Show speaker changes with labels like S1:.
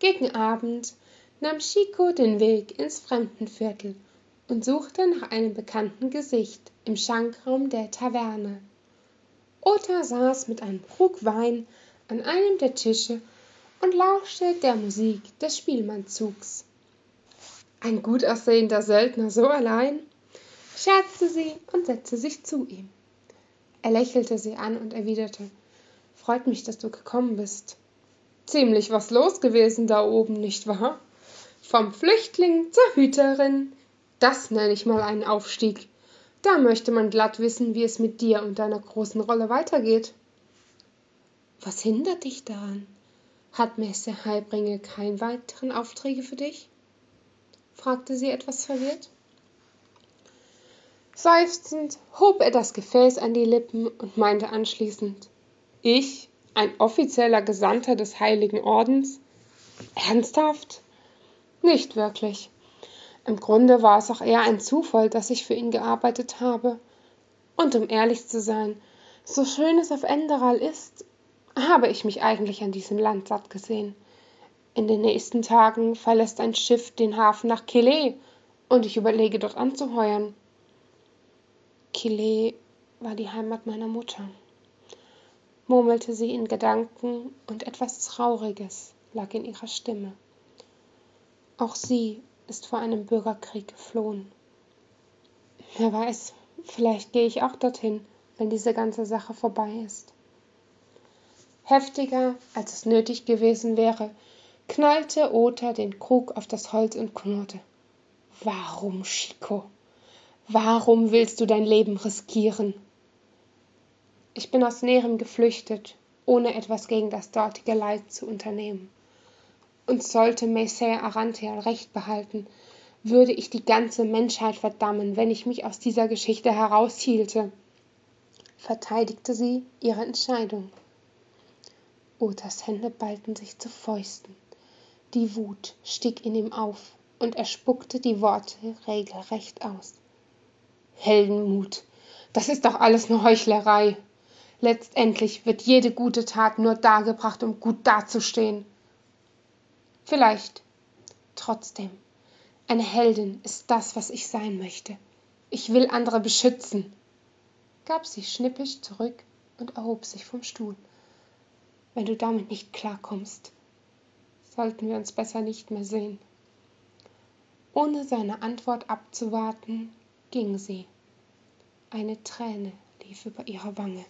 S1: Gegen Abend nahm Chico den Weg ins Fremdenviertel und suchte nach einem bekannten Gesicht im Schankraum der Taverne. Ota saß mit einem Krug Wein an einem der Tische und lauschte der Musik des Spielmannzugs. Ein gut aussehender Söldner so allein? scherzte sie und setzte sich zu ihm. Er lächelte sie an und erwiderte Freut mich, dass du gekommen bist. Ziemlich was los gewesen da oben, nicht wahr? Vom Flüchtling zur Hüterin. Das nenne ich mal einen Aufstieg. Da möchte man glatt wissen, wie es mit dir und deiner großen Rolle weitergeht. Was hindert dich daran? Hat Messe Heilbringe keine weiteren Aufträge für dich? fragte sie etwas verwirrt. Seufzend hob er das Gefäß an die Lippen und meinte anschließend Ich, ein offizieller Gesandter des Heiligen Ordens? Ernsthaft? Nicht wirklich. Im Grunde war es auch eher ein Zufall, dass ich für ihn gearbeitet habe. Und um ehrlich zu sein, so schön es auf Enderal ist, habe ich mich eigentlich an diesem Land satt gesehen. In den nächsten Tagen verlässt ein Schiff den Hafen nach Killet und ich überlege dort anzuheuern. Killet war die Heimat meiner Mutter, murmelte sie in Gedanken und etwas Trauriges lag in ihrer Stimme. Auch sie ist vor einem Bürgerkrieg geflohen. Wer weiß, vielleicht gehe ich auch dorthin, wenn diese ganze Sache vorbei ist. Heftiger, als es nötig gewesen wäre, knallte Ota den Krug auf das Holz und knurrte. Warum, Chico? Warum willst du dein Leben riskieren? Ich bin aus Näherem geflüchtet, ohne etwas gegen das dortige Leid zu unternehmen. Und sollte Messer Arantheal recht behalten, würde ich die ganze Menschheit verdammen, wenn ich mich aus dieser Geschichte heraushielte, verteidigte sie ihre Entscheidung. Otas Hände ballten sich zu Fäusten. Die Wut stieg in ihm auf, und er spuckte die Worte regelrecht aus. Heldenmut, das ist doch alles nur Heuchlerei. Letztendlich wird jede gute Tat nur dargebracht, um gut dazustehen. Vielleicht. Trotzdem. Eine Heldin ist das, was ich sein möchte. Ich will andere beschützen, gab sie schnippisch zurück und erhob sich vom Stuhl. Wenn du damit nicht klarkommst, sollten wir uns besser nicht mehr sehen. Ohne seine Antwort abzuwarten, ging sie. Eine Träne lief über ihre Wange.